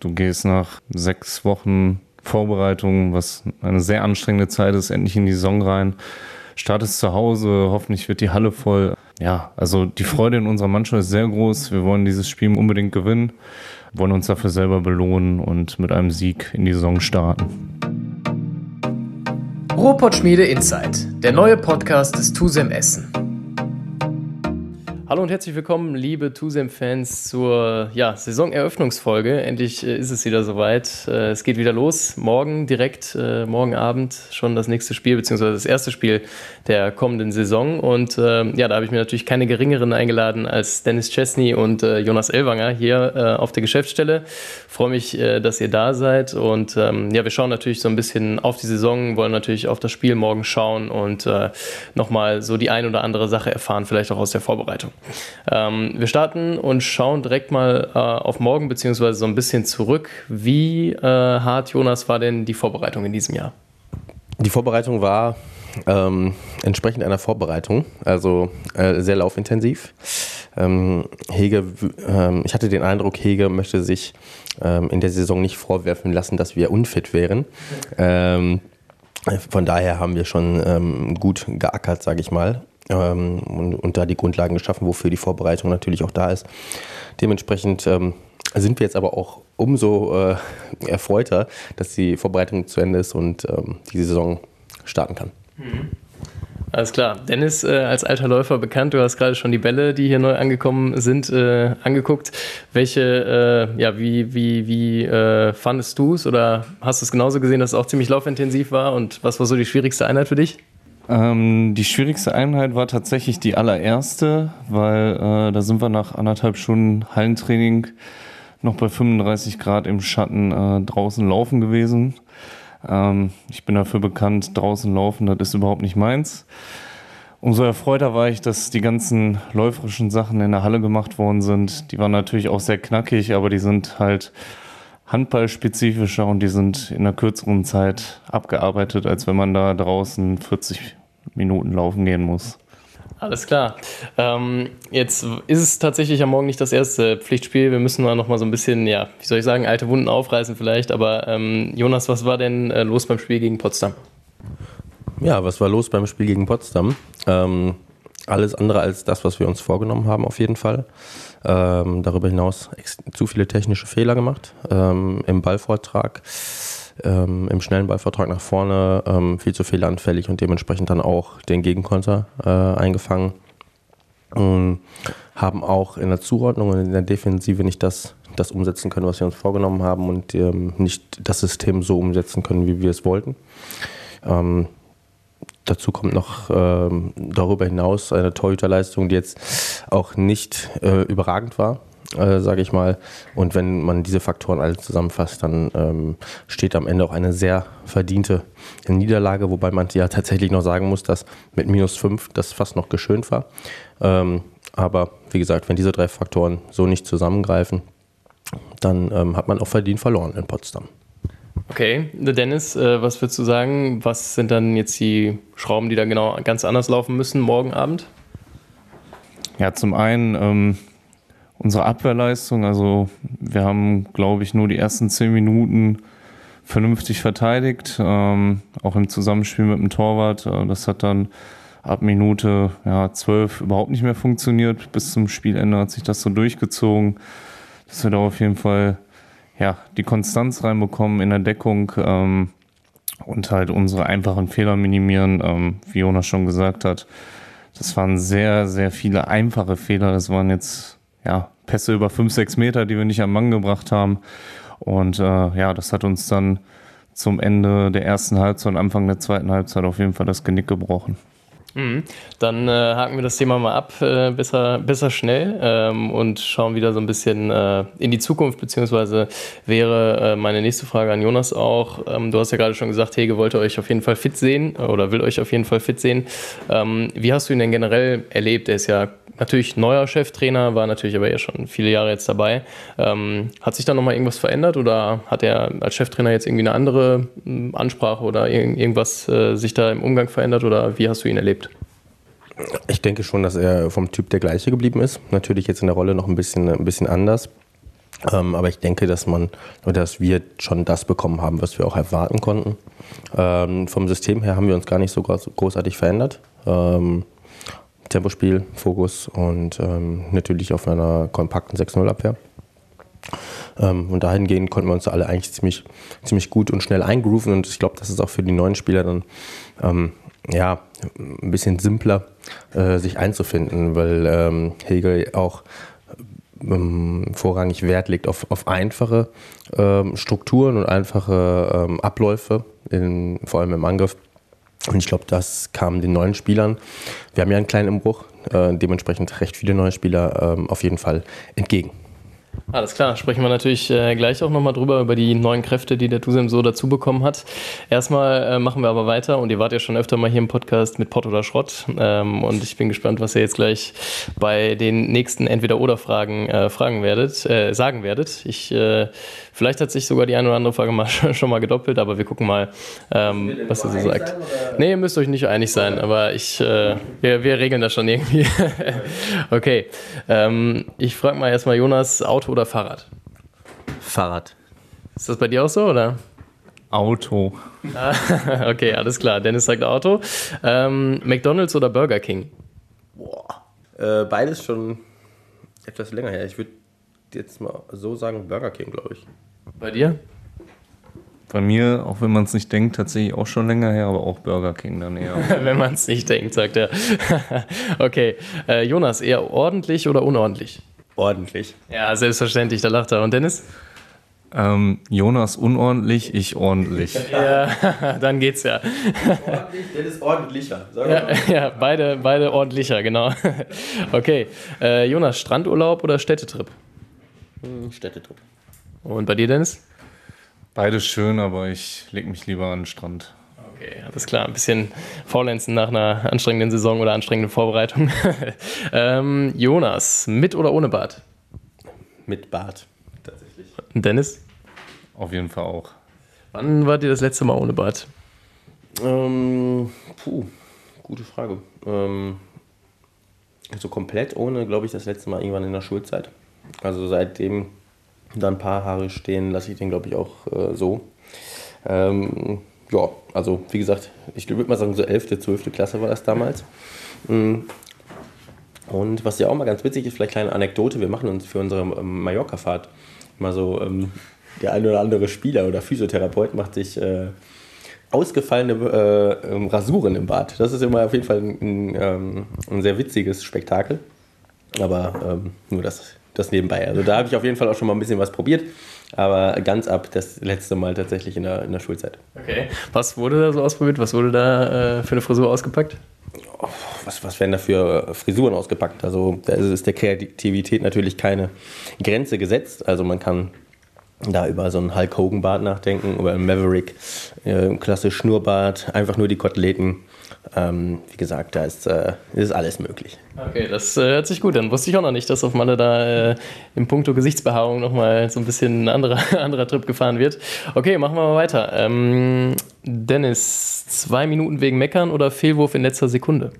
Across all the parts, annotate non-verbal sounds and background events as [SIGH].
Du gehst nach sechs Wochen Vorbereitung, was eine sehr anstrengende Zeit ist, endlich in die Saison rein. Startest zu Hause, hoffentlich wird die Halle voll. Ja, also die Freude in unserer Mannschaft ist sehr groß. Wir wollen dieses Spiel unbedingt gewinnen, wollen uns dafür selber belohnen und mit einem Sieg in die Saison starten. Ruhrpott Schmiede Insight, der neue Podcast des TUSEM Essen. Hallo und herzlich willkommen, liebe Tusem-Fans, zur ja, Saisoneröffnungsfolge. Endlich äh, ist es wieder soweit. Äh, es geht wieder los. Morgen direkt, äh, morgen Abend schon das nächste Spiel, beziehungsweise das erste Spiel der kommenden Saison. Und äh, ja, da habe ich mir natürlich keine geringeren eingeladen als Dennis Chesney und äh, Jonas Elwanger hier äh, auf der Geschäftsstelle. Freue mich, dass ihr da seid. Und ähm, ja, wir schauen natürlich so ein bisschen auf die Saison, wollen natürlich auf das Spiel morgen schauen und nochmal so die ein oder andere Sache erfahren, vielleicht auch aus der Vorbereitung. Ähm, wir starten und schauen direkt mal äh, auf morgen, beziehungsweise so ein bisschen zurück. Wie äh, hart, Jonas, war denn die Vorbereitung in diesem Jahr? Die Vorbereitung war ähm, entsprechend einer Vorbereitung, also äh, sehr laufintensiv. Ähm, Hege, ähm, ich hatte den Eindruck, Hege möchte sich ähm, in der Saison nicht vorwerfen lassen, dass wir unfit wären. Ähm, von daher haben wir schon ähm, gut geackert, sage ich mal ähm, und, und, da die Grundlagen geschaffen, wofür die Vorbereitung natürlich auch da ist. Dementsprechend ähm, sind wir jetzt aber auch umso äh, erfreuter, dass die Vorbereitung zu Ende ist und ähm, die Saison starten kann. Mhm. Alles klar. Dennis, äh, als alter Läufer bekannt, du hast gerade schon die Bälle, die hier neu angekommen sind, äh, angeguckt. Welche, äh, ja, wie, wie, wie äh, fandest du es oder hast du es genauso gesehen, dass es auch ziemlich laufintensiv war und was war so die schwierigste Einheit für dich? Ähm, die schwierigste Einheit war tatsächlich die allererste, weil äh, da sind wir nach anderthalb Stunden Hallentraining noch bei 35 Grad im Schatten äh, draußen laufen gewesen. Ähm, ich bin dafür bekannt, draußen laufen, das ist überhaupt nicht meins. Umso erfreuter war ich, dass die ganzen läuferischen Sachen in der Halle gemacht worden sind. Die waren natürlich auch sehr knackig, aber die sind halt handballspezifischer und die sind in einer kürzeren Zeit abgearbeitet, als wenn man da draußen 40 Minuten laufen gehen muss. Alles klar. Ähm, jetzt ist es tatsächlich am Morgen nicht das erste Pflichtspiel. Wir müssen mal noch mal so ein bisschen, ja, wie soll ich sagen, alte Wunden aufreißen vielleicht. Aber ähm, Jonas, was war denn äh, los beim Spiel gegen Potsdam? Ja, was war los beim Spiel gegen Potsdam? Ähm, alles andere als das, was wir uns vorgenommen haben, auf jeden Fall. Ähm, darüber hinaus zu viele technische Fehler gemacht ähm, im Ballvortrag, ähm, im schnellen Ballvortrag nach vorne, ähm, viel zu fehleranfällig und dementsprechend dann auch den Gegenkonter äh, eingefangen. Ähm, haben auch in der Zuordnung und in der Defensive nicht das, das umsetzen können, was wir uns vorgenommen haben und ähm, nicht das System so umsetzen können, wie wir es wollten. Dazu kommt noch ähm, darüber hinaus eine Torhüterleistung, die jetzt auch nicht äh, überragend war, äh, sage ich mal. Und wenn man diese Faktoren alle zusammenfasst, dann ähm, steht am Ende auch eine sehr verdiente Niederlage, wobei man ja tatsächlich noch sagen muss, dass mit minus fünf das fast noch geschönt war. Ähm, aber wie gesagt, wenn diese drei Faktoren so nicht zusammengreifen, dann ähm, hat man auch verdient verloren in Potsdam. Okay, Dennis, äh, was würdest du sagen? Was sind dann jetzt die Schrauben, die da genau ganz anders laufen müssen morgen Abend? Ja, zum einen ähm, unsere Abwehrleistung. Also wir haben, glaube ich, nur die ersten zehn Minuten vernünftig verteidigt, ähm, auch im Zusammenspiel mit dem Torwart. Äh, das hat dann ab Minute ja, 12 überhaupt nicht mehr funktioniert. Bis zum Spielende hat sich das so durchgezogen, dass wir da auf jeden Fall ja, die Konstanz reinbekommen in der Deckung ähm, und halt unsere einfachen Fehler minimieren, ähm, wie Jonas schon gesagt hat. Das waren sehr, sehr viele einfache Fehler. Das waren jetzt ja, Pässe über fünf, sechs Meter, die wir nicht am Mann gebracht haben. Und äh, ja, das hat uns dann zum Ende der ersten Halbzeit und Anfang der zweiten Halbzeit auf jeden Fall das Genick gebrochen. Mhm. Dann äh, haken wir das Thema mal ab, äh, besser, besser schnell ähm, und schauen wieder so ein bisschen äh, in die Zukunft, beziehungsweise wäre äh, meine nächste Frage an Jonas auch. Ähm, du hast ja gerade schon gesagt, Hege wollte euch auf jeden Fall fit sehen oder will euch auf jeden Fall fit sehen. Ähm, wie hast du ihn denn generell erlebt? Er ist ja natürlich neuer Cheftrainer, war natürlich aber ja schon viele Jahre jetzt dabei. Ähm, hat sich da nochmal irgendwas verändert oder hat er als Cheftrainer jetzt irgendwie eine andere hm, Ansprache oder irgendwas äh, sich da im Umgang verändert oder wie hast du ihn erlebt? Ich denke schon, dass er vom Typ der gleiche geblieben ist. Natürlich jetzt in der Rolle noch ein bisschen, ein bisschen anders. Ähm, aber ich denke, dass man oder dass wir schon das bekommen haben, was wir auch erwarten konnten. Ähm, vom System her haben wir uns gar nicht so groß, großartig verändert. Ähm, Tempospiel, Fokus und ähm, natürlich auf einer kompakten 6-0-Abwehr. Ähm, und dahingehend konnten wir uns alle eigentlich ziemlich, ziemlich gut und schnell eingrooven. Und ich glaube, das ist auch für die neuen Spieler dann ähm, ja, ein bisschen simpler, äh, sich einzufinden, weil ähm, Hegel auch ähm, vorrangig Wert legt auf, auf einfache ähm, Strukturen und einfache ähm, Abläufe, in, vor allem im Angriff. Und ich glaube, das kam den neuen Spielern, wir haben ja einen kleinen Umbruch, äh, dementsprechend recht viele neue Spieler ähm, auf jeden Fall entgegen. Alles klar, sprechen wir natürlich äh, gleich auch nochmal drüber, über die neuen Kräfte, die der Tusem so dazu bekommen hat. Erstmal äh, machen wir aber weiter und ihr wart ja schon öfter mal hier im Podcast mit Pott oder Schrott ähm, und ich bin gespannt, was ihr jetzt gleich bei den nächsten Entweder-Oder-Fragen äh, fragen werdet, äh, sagen werdet. Ich, äh, vielleicht hat sich sogar die eine oder andere Frage mal, [LAUGHS] schon mal gedoppelt, aber wir gucken mal, ähm, was ihr so sagt. Sein, nee, ihr müsst euch nicht einig sein, aber ich, äh, wir, wir regeln das schon irgendwie. [LAUGHS] okay, ähm, ich frage mal erstmal Jonas, Auto oder Fahrrad? Fahrrad. Ist das bei dir auch so, oder? Auto. [LAUGHS] okay, alles klar. Dennis sagt Auto. Ähm, McDonalds oder Burger King? Boah. Äh, beides schon etwas länger her. Ich würde jetzt mal so sagen Burger King, glaube ich. Bei dir? Bei mir, auch wenn man es nicht denkt, tatsächlich auch schon länger her, aber auch Burger King dann eher. [LAUGHS] wenn man es nicht denkt, sagt er. [LAUGHS] okay. Äh, Jonas, eher ordentlich oder unordentlich? Ordentlich. Ja, selbstverständlich, da lacht er. Und Dennis? Ähm, Jonas unordentlich, ich ordentlich. [LAUGHS] ja, [LAUGHS] dann geht's ja. Ordentlich, Dennis ordentlicher. Ja, ja, beide, beide ordentlicher, genau. [LAUGHS] Okay, äh, Jonas, Strandurlaub oder Städtetrip? Hm, Städtetrip. Und bei dir, Dennis? Beides schön, aber ich lege mich lieber an den Strand. Okay, alles klar. Ein bisschen faulenzen nach einer anstrengenden Saison oder anstrengenden Vorbereitung. [LAUGHS] ähm, Jonas, mit oder ohne Bart? Mit Bart, tatsächlich. Und Dennis? Auf jeden Fall auch. Wann wart ihr das letzte Mal ohne Bart? Ähm, puh, gute Frage. Ähm, so komplett ohne, glaube ich, das letzte Mal irgendwann in der Schulzeit. Also seitdem da ein paar Haare stehen, lasse ich den, glaube ich, auch äh, so. Ähm, ja, also wie gesagt, ich würde mal sagen, so 11., 12. Klasse war das damals. Mm. Und was ja auch mal ganz witzig ist, vielleicht kleine Anekdote, wir machen uns für unsere ähm, Mallorca-Fahrt mal so, ähm, der ein oder andere Spieler oder Physiotherapeut macht sich äh, ausgefallene äh, ähm, Rasuren im Bad. Das ist immer auf jeden Fall ein, ein, ähm, ein sehr witziges Spektakel. Aber ähm, nur das, das nebenbei. Also da habe ich auf jeden Fall auch schon mal ein bisschen was probiert aber ganz ab das letzte Mal tatsächlich in der, in der Schulzeit. Okay. Was wurde da so ausprobiert? Was wurde da äh, für eine Frisur ausgepackt? Oh, was, was werden da für Frisuren ausgepackt? Also da ist der Kreativität natürlich keine Grenze gesetzt. Also man kann da über so einen Hulk Hogan Bart nachdenken, über einen Maverick, äh, klassisch Schnurrbart, einfach nur die Koteletten ähm, wie gesagt, da ist, äh, ist alles möglich. Okay, das äh, hört sich gut an. Wusste ich auch noch nicht, dass auf Malle da äh, im Punkto Gesichtsbehaarung nochmal so ein bisschen ein anderer, [LAUGHS] anderer Trip gefahren wird. Okay, machen wir mal weiter. Ähm, Dennis, zwei Minuten wegen Meckern oder Fehlwurf in letzter Sekunde?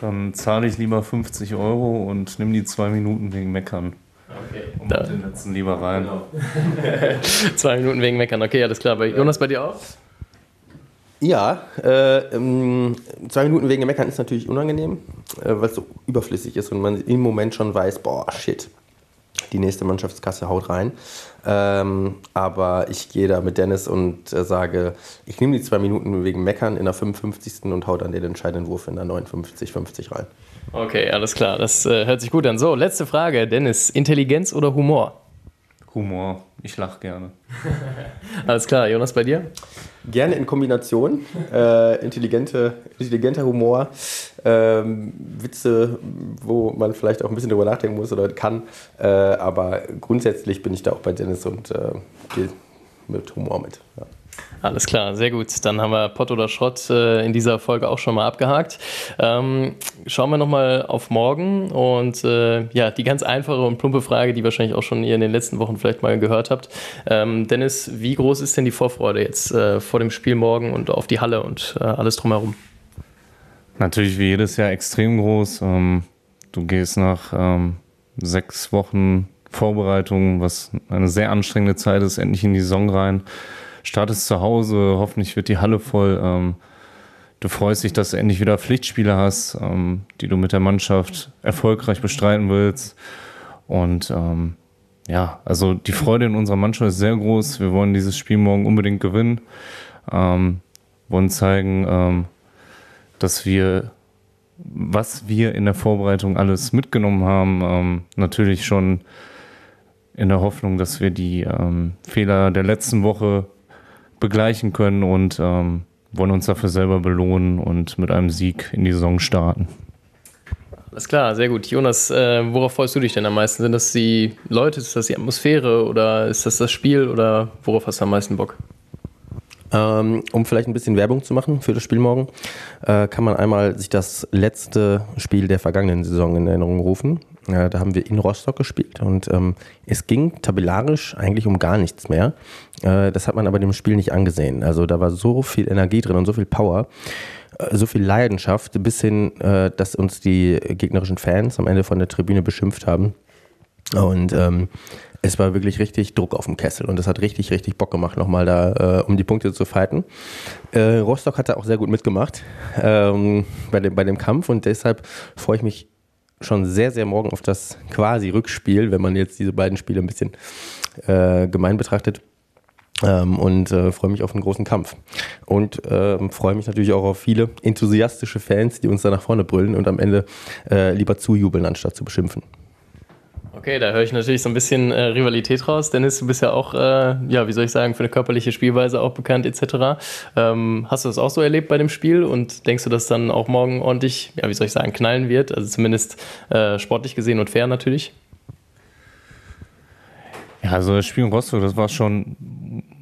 Dann zahle ich lieber 50 Euro und nimm die zwei Minuten wegen Meckern. Okay. Und da. den letzten lieber rein. Genau. [LAUGHS] zwei Minuten wegen Meckern, okay, alles klar. Bei Jonas, bei dir auch? Ja, äh, ähm, zwei Minuten wegen Meckern ist natürlich unangenehm, äh, weil es so überflüssig ist und man im Moment schon weiß, boah, shit, die nächste Mannschaftskasse haut rein. Ähm, aber ich gehe da mit Dennis und äh, sage, ich nehme die zwei Minuten wegen Meckern in der 55. und hau dann den entscheidenden Wurf in der 59, 50 rein. Okay, alles klar, das äh, hört sich gut an. So, letzte Frage, Dennis, Intelligenz oder Humor? Humor, ich lache gerne. [LAUGHS] alles klar, Jonas, bei dir? Gerne in Kombination. Äh, intelligente, intelligenter Humor, ähm, Witze, wo man vielleicht auch ein bisschen drüber nachdenken muss oder kann. Äh, aber grundsätzlich bin ich da auch bei Dennis und äh, gehe mit Humor mit. Ja. Alles klar, sehr gut. Dann haben wir Pott oder Schrott äh, in dieser Folge auch schon mal abgehakt. Ähm, schauen wir nochmal auf morgen und äh, ja, die ganz einfache und plumpe Frage, die wahrscheinlich auch schon ihr in den letzten Wochen vielleicht mal gehört habt. Ähm, Dennis, wie groß ist denn die Vorfreude jetzt äh, vor dem Spiel morgen und auf die Halle und äh, alles drumherum? Natürlich wie jedes Jahr extrem groß. Ähm, du gehst nach ähm, sechs Wochen Vorbereitung, was eine sehr anstrengende Zeit ist, endlich in die Saison rein. Startest zu Hause, hoffentlich wird die Halle voll. Ähm, du freust dich, dass du endlich wieder Pflichtspiele hast, ähm, die du mit der Mannschaft erfolgreich bestreiten willst. Und ähm, ja, also die Freude in unserer Mannschaft ist sehr groß. Wir wollen dieses Spiel morgen unbedingt gewinnen. Ähm, wollen zeigen, ähm, dass wir, was wir in der Vorbereitung alles mitgenommen haben, ähm, natürlich schon in der Hoffnung, dass wir die ähm, Fehler der letzten Woche begleichen können und ähm, wollen uns dafür selber belohnen und mit einem Sieg in die Saison starten. Alles klar, sehr gut. Jonas, äh, worauf freust du dich denn am meisten? Sind das die Leute, ist das die Atmosphäre oder ist das das Spiel oder worauf hast du am meisten Bock? Ähm, um vielleicht ein bisschen Werbung zu machen für das Spiel morgen, äh, kann man einmal sich das letzte Spiel der vergangenen Saison in Erinnerung rufen. Äh, da haben wir in Rostock gespielt und ähm, es ging tabellarisch eigentlich um gar nichts mehr. Äh, das hat man aber dem Spiel nicht angesehen. Also da war so viel Energie drin und so viel Power äh, so viel Leidenschaft, bis hin, äh, dass uns die gegnerischen Fans am Ende von der Tribüne beschimpft haben. Und ähm, es war wirklich richtig Druck auf dem Kessel und es hat richtig, richtig Bock gemacht, nochmal da äh, um die Punkte zu fighten. Äh, Rostock hat da auch sehr gut mitgemacht ähm, bei, dem, bei dem Kampf und deshalb freue ich mich schon sehr, sehr morgen auf das quasi Rückspiel, wenn man jetzt diese beiden Spiele ein bisschen äh, gemein betrachtet. Ähm, und äh, freue mich auf einen großen Kampf. Und ähm, freue mich natürlich auch auf viele enthusiastische Fans, die uns da nach vorne brüllen und am Ende äh, lieber zujubeln, anstatt zu beschimpfen. Okay, da höre ich natürlich so ein bisschen äh, Rivalität raus. Dennis, du bist ja auch, äh, ja, wie soll ich sagen, für eine körperliche Spielweise auch bekannt etc. Ähm, hast du das auch so erlebt bei dem Spiel und denkst du, dass dann auch morgen ordentlich, ja, wie soll ich sagen, knallen wird? Also zumindest äh, sportlich gesehen und fair natürlich? Ja, also das Spiel in Rostock, das war schon,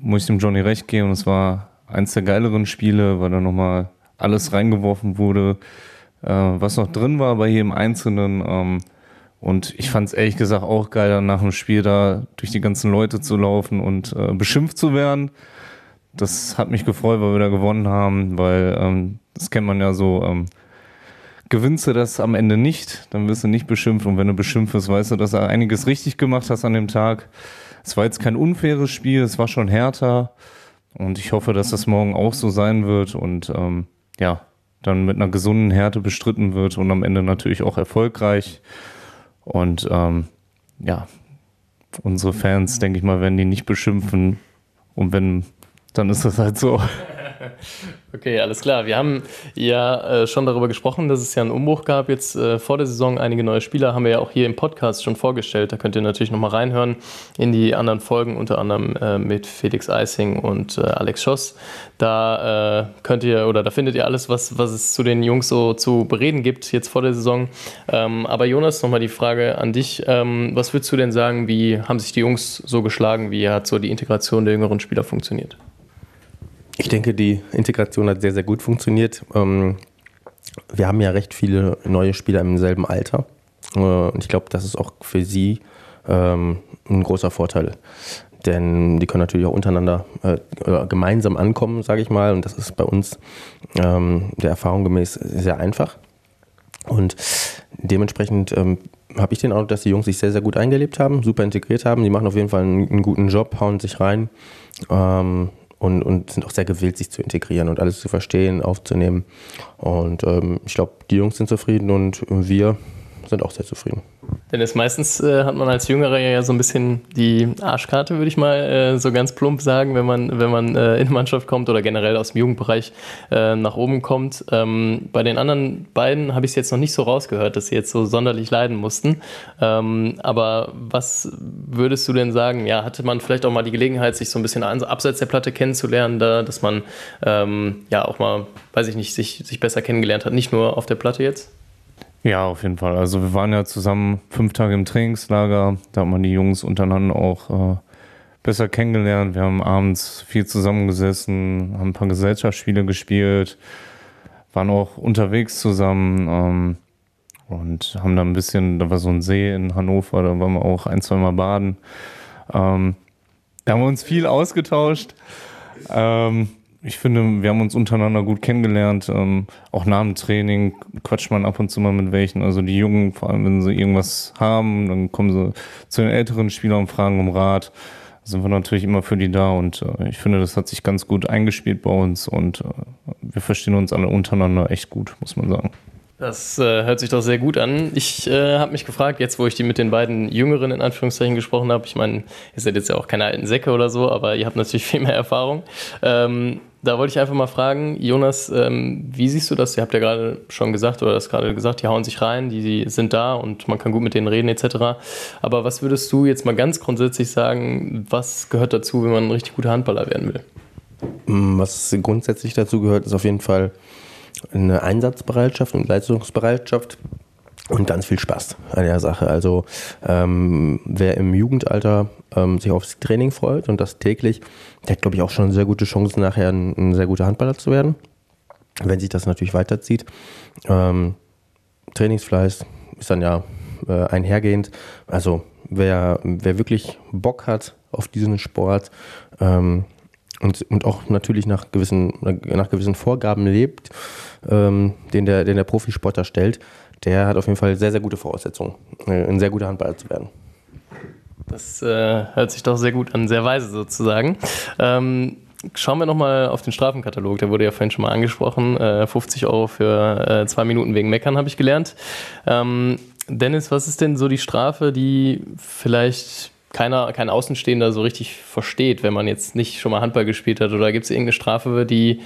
muss ich dem Johnny recht geben, es war eins der geileren Spiele, weil da nochmal alles reingeworfen wurde, äh, was noch drin war bei jedem Einzelnen. Ähm, und ich fand es ehrlich gesagt auch geil, dann nach dem Spiel da durch die ganzen Leute zu laufen und äh, beschimpft zu werden. Das hat mich gefreut, weil wir da gewonnen haben, weil ähm, das kennt man ja so. Ähm, gewinnst du das am Ende nicht, dann wirst du nicht beschimpft. Und wenn du beschimpft wirst, weißt du, dass du einiges richtig gemacht hast an dem Tag. Es war jetzt kein unfaires Spiel, es war schon härter. Und ich hoffe, dass das morgen auch so sein wird und ähm, ja, dann mit einer gesunden Härte bestritten wird und am Ende natürlich auch erfolgreich. Und ähm, ja, unsere Fans, denke ich mal, werden die nicht beschimpfen. Und wenn, dann ist das halt so. [LAUGHS] Okay, alles klar. Wir haben ja äh, schon darüber gesprochen, dass es ja einen Umbruch gab. Jetzt äh, vor der Saison einige neue Spieler haben wir ja auch hier im Podcast schon vorgestellt. Da könnt ihr natürlich nochmal reinhören in die anderen Folgen, unter anderem äh, mit Felix Eising und äh, Alex Schoss. Da äh, könnt ihr oder da findet ihr alles, was, was es zu den Jungs so zu bereden gibt, jetzt vor der Saison. Ähm, aber Jonas, nochmal die Frage an dich. Ähm, was würdest du denn sagen, wie haben sich die Jungs so geschlagen? Wie hat so die Integration der jüngeren Spieler funktioniert? Ich denke, die Integration hat sehr, sehr gut funktioniert. Ähm, wir haben ja recht viele neue Spieler im selben Alter. Äh, und ich glaube, das ist auch für sie ähm, ein großer Vorteil. Denn die können natürlich auch untereinander äh, gemeinsam ankommen, sage ich mal. Und das ist bei uns ähm, der Erfahrung gemäß sehr einfach. Und dementsprechend ähm, habe ich den Eindruck, dass die Jungs sich sehr, sehr gut eingelebt haben, super integriert haben. Die machen auf jeden Fall einen, einen guten Job, hauen sich rein. Ähm, und, und sind auch sehr gewillt, sich zu integrieren und alles zu verstehen, aufzunehmen. Und ähm, ich glaube, die Jungs sind zufrieden und wir sind auch sehr zufrieden. Denn es meistens äh, hat man als Jüngerer ja so ein bisschen die Arschkarte, würde ich mal äh, so ganz plump sagen, wenn man, wenn man äh, in Mannschaft kommt oder generell aus dem Jugendbereich äh, nach oben kommt. Ähm, bei den anderen beiden habe ich es jetzt noch nicht so rausgehört, dass sie jetzt so sonderlich leiden mussten. Ähm, aber was würdest du denn sagen? Ja, hatte man vielleicht auch mal die Gelegenheit, sich so ein bisschen abseits der Platte kennenzulernen, da, dass man ähm, ja auch mal, weiß ich nicht, sich, sich besser kennengelernt hat, nicht nur auf der Platte jetzt? Ja, auf jeden Fall. Also wir waren ja zusammen fünf Tage im Trainingslager. Da hat man die Jungs untereinander auch äh, besser kennengelernt. Wir haben abends viel zusammengesessen, haben ein paar Gesellschaftsspiele gespielt, waren auch unterwegs zusammen ähm, und haben da ein bisschen, da war so ein See in Hannover, da waren wir auch ein, zwei Mal baden. Ähm, da haben wir uns viel ausgetauscht. Ähm, ich finde, wir haben uns untereinander gut kennengelernt. Ähm, auch nach dem Training quatscht man ab und zu mal mit welchen. Also die Jungen, vor allem wenn sie irgendwas haben, dann kommen sie zu den älteren Spielern und fragen um Rat. Sind wir natürlich immer für die da und äh, ich finde, das hat sich ganz gut eingespielt bei uns und äh, wir verstehen uns alle untereinander echt gut, muss man sagen. Das äh, hört sich doch sehr gut an. Ich äh, habe mich gefragt, jetzt wo ich die mit den beiden Jüngeren in Anführungszeichen gesprochen habe, ich meine, ihr seid jetzt ja auch keine alten Säcke oder so, aber ihr habt natürlich [LAUGHS] viel mehr Erfahrung. Ähm, da wollte ich einfach mal fragen, Jonas, ähm, wie siehst du das? Ihr habt ja gerade schon gesagt oder das gerade gesagt, die hauen sich rein, die, die sind da und man kann gut mit denen reden etc. Aber was würdest du jetzt mal ganz grundsätzlich sagen, was gehört dazu, wenn man ein richtig guter Handballer werden will? Was grundsätzlich dazu gehört, ist auf jeden Fall eine Einsatzbereitschaft und Leistungsbereitschaft und ganz viel Spaß an der Sache. Also ähm, wer im Jugendalter ähm, sich aufs Training freut und das täglich, der hat, glaube ich, auch schon sehr gute Chancen, nachher ein, ein, sehr guter Handballer zu werden, wenn sich das natürlich weiterzieht. Ähm, Trainingsfleiß ist dann ja äh, einhergehend. Also wer, wer wirklich Bock hat auf diesen Sport, ähm, und, und auch natürlich nach gewissen, nach gewissen Vorgaben lebt, ähm, den, der, den der Profisportler stellt, der hat auf jeden Fall sehr, sehr gute Voraussetzungen, äh, ein sehr guter Handballer zu werden. Das äh, hört sich doch sehr gut an, sehr weise sozusagen. Ähm, schauen wir nochmal auf den Strafenkatalog, der wurde ja vorhin schon mal angesprochen. Äh, 50 Euro für äh, zwei Minuten wegen Meckern habe ich gelernt. Ähm, Dennis, was ist denn so die Strafe, die vielleicht keiner, kein Außenstehender so richtig versteht, wenn man jetzt nicht schon mal Handball gespielt hat? Oder gibt es irgendeine Strafe, die,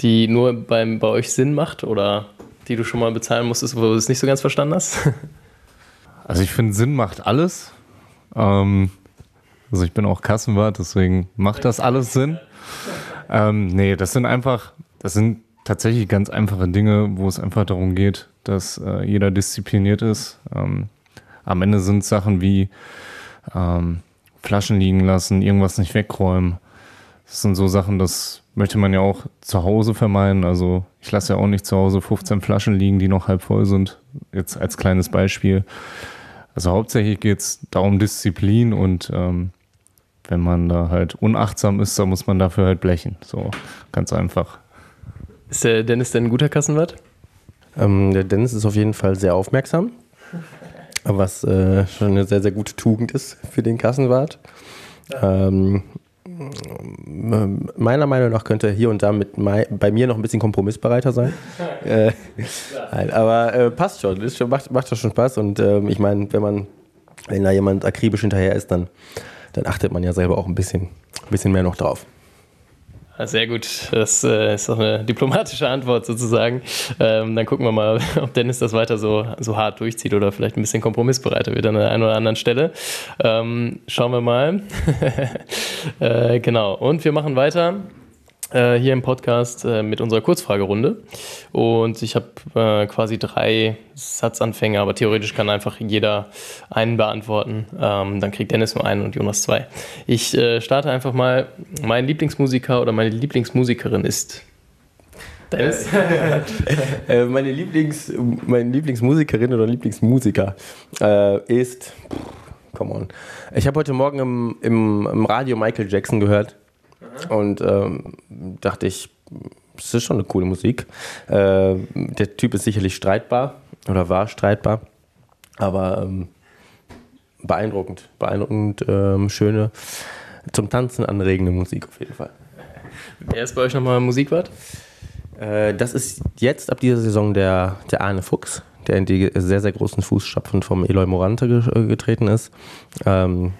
die nur beim, bei euch Sinn macht oder die du schon mal bezahlen musstest, wo du es nicht so ganz verstanden hast? [LAUGHS] Also ich finde, Sinn macht alles. Ähm, also ich bin auch Kassenwart, deswegen macht das alles Sinn. Ähm, nee, das sind einfach, das sind tatsächlich ganz einfache Dinge, wo es einfach darum geht, dass äh, jeder diszipliniert ist. Ähm, am Ende sind es Sachen wie ähm, Flaschen liegen lassen, irgendwas nicht wegräumen. Das sind so Sachen, das möchte man ja auch zu Hause vermeiden. Also ich lasse ja auch nicht zu Hause 15 Flaschen liegen, die noch halb voll sind. Jetzt als kleines Beispiel. Also hauptsächlich geht es darum Disziplin und ähm, wenn man da halt unachtsam ist, dann muss man dafür halt blechen. So ganz einfach. Ist der Dennis denn ein guter Kassenwart? Ähm, der Dennis ist auf jeden Fall sehr aufmerksam was äh, schon eine sehr, sehr gute Tugend ist für den Kassenwart. Ähm, meiner Meinung nach könnte er hier und da mit bei mir noch ein bisschen kompromissbereiter sein. [LAUGHS] äh, nein, aber äh, passt schon, ist schon macht, macht schon Spaß und äh, ich meine, wenn man, wenn da jemand akribisch hinterher ist, dann, dann achtet man ja selber auch ein bisschen, ein bisschen mehr noch drauf. Sehr gut, das äh, ist auch eine diplomatische Antwort sozusagen. Ähm, dann gucken wir mal, [LAUGHS] ob Dennis das weiter so, so hart durchzieht oder vielleicht ein bisschen kompromissbereiter wird an der einen oder anderen Stelle. Ähm, schauen wir mal. [LAUGHS] äh, genau, und wir machen weiter äh, hier im Podcast äh, mit unserer Kurzfragerunde. Und ich habe äh, quasi drei Satzanfänge, aber theoretisch kann einfach jeder einen beantworten. Ähm, dann kriegt Dennis nur einen und Jonas zwei. Ich äh, starte einfach mal. Mein Lieblingsmusiker oder meine Lieblingsmusikerin ist. Dennis? [LAUGHS] Äh, meine, Lieblings, meine Lieblingsmusikerin oder Lieblingsmusiker ist. Come on. Ich habe heute Morgen im, im, im Radio Michael Jackson gehört. Und ähm, dachte ich, das ist schon eine coole Musik. Äh, der Typ ist sicherlich streitbar oder war streitbar, aber ähm, beeindruckend, beeindruckend ähm, schöne, zum Tanzen anregende Musik auf jeden Fall. Wer ist bei euch nochmal Musikwart? Äh, das ist jetzt ab dieser Saison der, der Arne Fuchs, der in die sehr, sehr großen Fußstapfen vom Eloy Morante getreten ist. Ähm,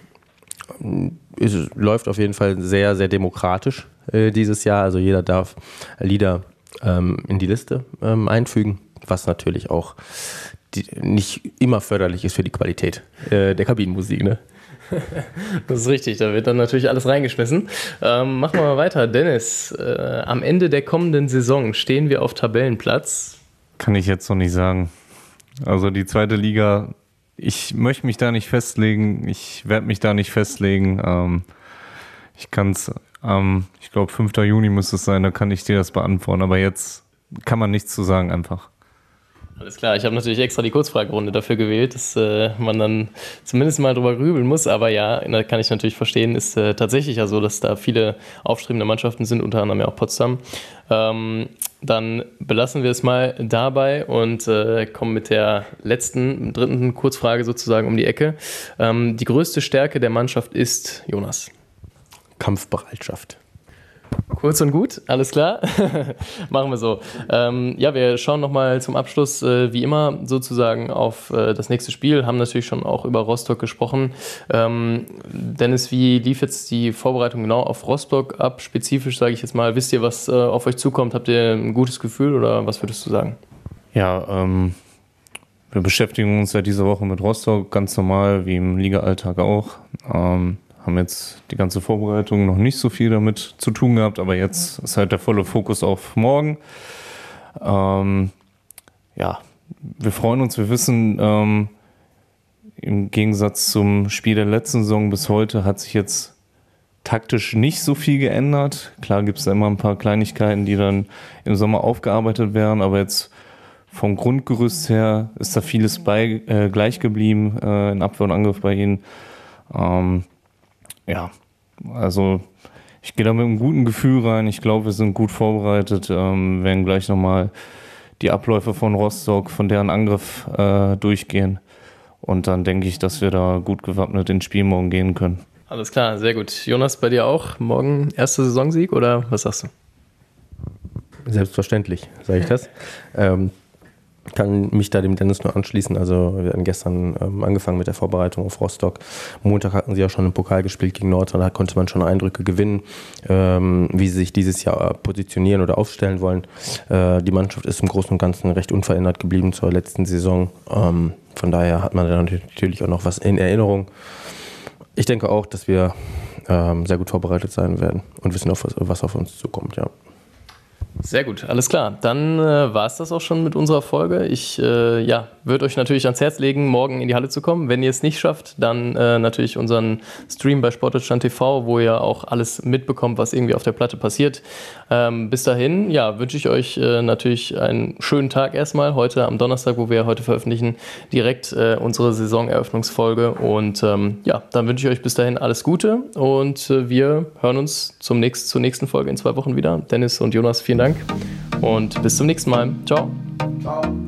es läuft auf jeden Fall sehr, sehr demokratisch äh, dieses Jahr. Also jeder darf Lieder ähm, in die Liste ähm, einfügen, was natürlich auch die, nicht immer förderlich ist für die Qualität äh, der Kabinenmusik. Ne? [LAUGHS] Das ist richtig, da wird dann natürlich alles reingeschmissen. Ähm, machen wir mal weiter. Dennis, äh, am Ende der kommenden Saison stehen wir auf Tabellenplatz. Kann ich jetzt noch nicht sagen. Also die zweite Liga ich möchte mich da nicht festlegen. Ich werde mich da nicht festlegen. Ähm, ich kann es ähm, ich glaube, 5. Juni muss es sein, da kann ich dir das beantworten. Aber jetzt kann man nichts zu sagen einfach. Alles klar, ich habe natürlich extra die Kurzfragerunde dafür gewählt, dass äh, man dann zumindest mal drüber grübeln muss. Aber ja, da kann ich natürlich verstehen, ist äh, tatsächlich ja so, dass da viele aufstrebende Mannschaften sind, unter anderem ja auch Potsdam. Ähm, dann belassen wir es mal dabei und äh, kommen mit der letzten, dritten Kurzfrage sozusagen um die Ecke. Ähm, die größte Stärke der Mannschaft ist, Jonas. Kampfbereitschaft. Kurz und gut, alles klar. [LAUGHS] Machen wir so. Ähm, ja, wir schauen nochmal zum Abschluss, äh, wie immer, sozusagen auf äh, das nächste Spiel. Haben natürlich schon auch über Rostock gesprochen. Ähm, Dennis, wie lief jetzt die Vorbereitung genau auf Rostock ab? Spezifisch sage ich jetzt mal, wisst ihr, was äh, auf euch zukommt? Habt ihr ein gutes Gefühl oder was würdest du sagen? Ja, ähm, wir beschäftigen uns ja diese Woche mit Rostock ganz normal, wie im Liga-Alltag auch. Ähm, haben jetzt die ganze Vorbereitung noch nicht so viel damit zu tun gehabt, aber jetzt ist halt der volle Fokus auf morgen. Ähm, ja, wir freuen uns, wir wissen, ähm, im Gegensatz zum Spiel der letzten Saison bis heute hat sich jetzt taktisch nicht so viel geändert. Klar gibt es da immer ein paar Kleinigkeiten, die dann im Sommer aufgearbeitet werden, aber jetzt vom Grundgerüst her ist da vieles bei, äh, gleich geblieben äh, in Abwehr und Angriff bei ihnen. Ähm, ja, also ich gehe da mit einem guten Gefühl rein. Ich glaube, wir sind gut vorbereitet. Ähm, werden gleich nochmal die Abläufe von Rostock, von deren Angriff äh, durchgehen. Und dann denke ich, dass wir da gut gewappnet ins Spiel morgen gehen können. Alles klar, sehr gut. Jonas, bei dir auch morgen erster Saisonsieg oder was sagst du? Selbstverständlich, sage ich das. [LAUGHS] ähm, kann mich da dem Dennis nur anschließen. Also wir hatten gestern ähm, angefangen mit der Vorbereitung auf Rostock. Montag hatten sie ja schon im Pokal gespielt gegen Nordrhein, da konnte man schon Eindrücke gewinnen, ähm, wie sie sich dieses Jahr positionieren oder aufstellen wollen. Äh, die Mannschaft ist im Großen und Ganzen recht unverändert geblieben zur letzten Saison. Ähm, von daher hat man da natürlich auch noch was in Erinnerung. Ich denke auch, dass wir ähm, sehr gut vorbereitet sein werden und wissen, auf was, was auf uns zukommt, ja. Sehr gut, alles klar. Dann äh, war es das auch schon mit unserer Folge. Ich äh, ja, würde euch natürlich ans Herz legen, morgen in die Halle zu kommen. Wenn ihr es nicht schafft, dann äh, natürlich unseren Stream bei Sportdeutschland TV, wo ihr auch alles mitbekommt, was irgendwie auf der Platte passiert. Ähm, bis dahin, ja, wünsche ich euch äh, natürlich einen schönen Tag erstmal. Heute am Donnerstag, wo wir heute veröffentlichen, direkt äh, unsere Saisoneröffnungsfolge. Und ähm, ja, dann wünsche ich euch bis dahin alles Gute und äh, wir hören uns zum nächsten, zur nächsten Folge in zwei Wochen wieder. Dennis und Jonas, vielen Dank und bis zum nächsten Mal. Ciao. Ciao.